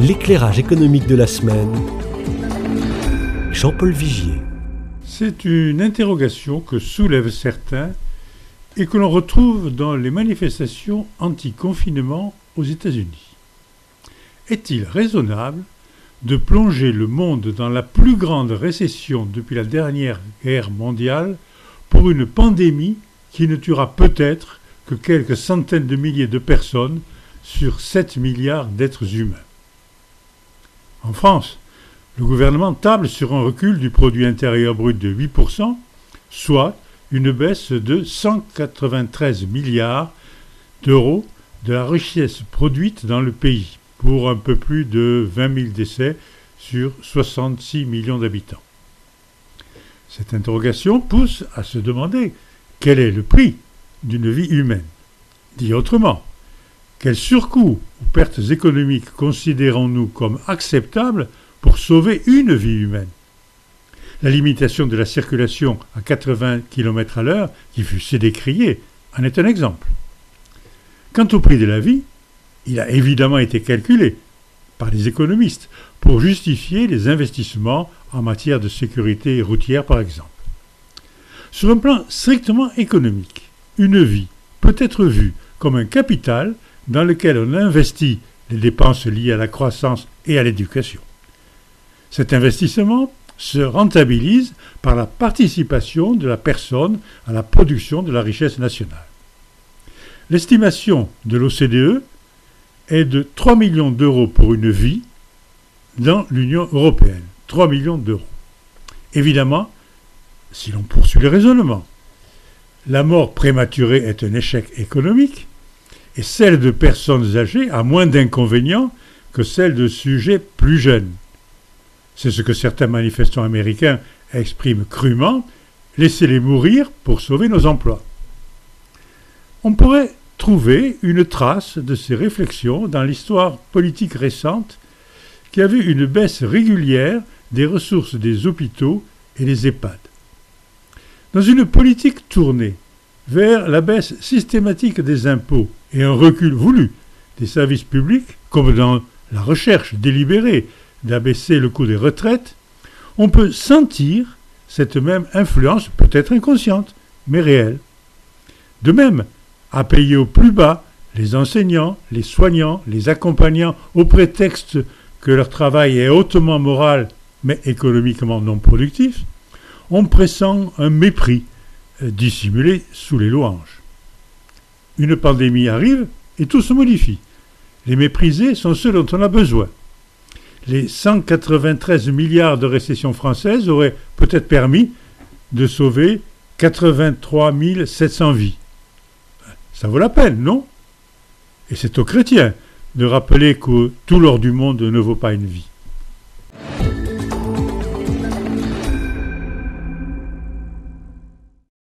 L'éclairage économique de la semaine. Jean-Paul Vigier. C'est une interrogation que soulèvent certains et que l'on retrouve dans les manifestations anti-confinement aux États-Unis. Est-il raisonnable de plonger le monde dans la plus grande récession depuis la dernière guerre mondiale pour une pandémie qui ne tuera peut-être que quelques centaines de milliers de personnes sur 7 milliards d'êtres humains? En France, le gouvernement table sur un recul du produit intérieur brut de 8%, soit une baisse de 193 milliards d'euros de la richesse produite dans le pays, pour un peu plus de 20 000 décès sur 66 millions d'habitants. Cette interrogation pousse à se demander quel est le prix d'une vie humaine. Dit autrement, quels surcoûts ou pertes économiques considérons-nous comme acceptables pour sauver une vie humaine? La limitation de la circulation à 80 km à l'heure, qui fut décriée, en est un exemple. Quant au prix de la vie, il a évidemment été calculé par les économistes pour justifier les investissements en matière de sécurité routière par exemple. Sur un plan strictement économique, une vie peut être vue comme un capital dans lequel on investit les dépenses liées à la croissance et à l'éducation. Cet investissement se rentabilise par la participation de la personne à la production de la richesse nationale. L'estimation de l'OCDE est de 3 millions d'euros pour une vie dans l'Union européenne. 3 millions d'euros. Évidemment, si l'on poursuit le raisonnement, la mort prématurée est un échec économique et celle de personnes âgées a moins d'inconvénients que celle de sujets plus jeunes. C'est ce que certains manifestants américains expriment crûment, laissez-les mourir pour sauver nos emplois. On pourrait trouver une trace de ces réflexions dans l'histoire politique récente qui a vu une baisse régulière des ressources des hôpitaux et des EHPAD. Dans une politique tournée vers la baisse systématique des impôts et un recul voulu des services publics, comme dans la recherche délibérée d'abaisser le coût des retraites, on peut sentir cette même influence, peut-être inconsciente, mais réelle. De même, à payer au plus bas les enseignants, les soignants, les accompagnants, au prétexte que leur travail est hautement moral mais économiquement non productif, on pressent un mépris euh, dissimulé sous les louanges. Une pandémie arrive et tout se modifie. Les méprisés sont ceux dont on a besoin. Les 193 milliards de récession française auraient peut-être permis de sauver 83 700 vies. Ça vaut la peine, non? Et c'est aux chrétiens de rappeler que tout l'or du monde ne vaut pas une vie.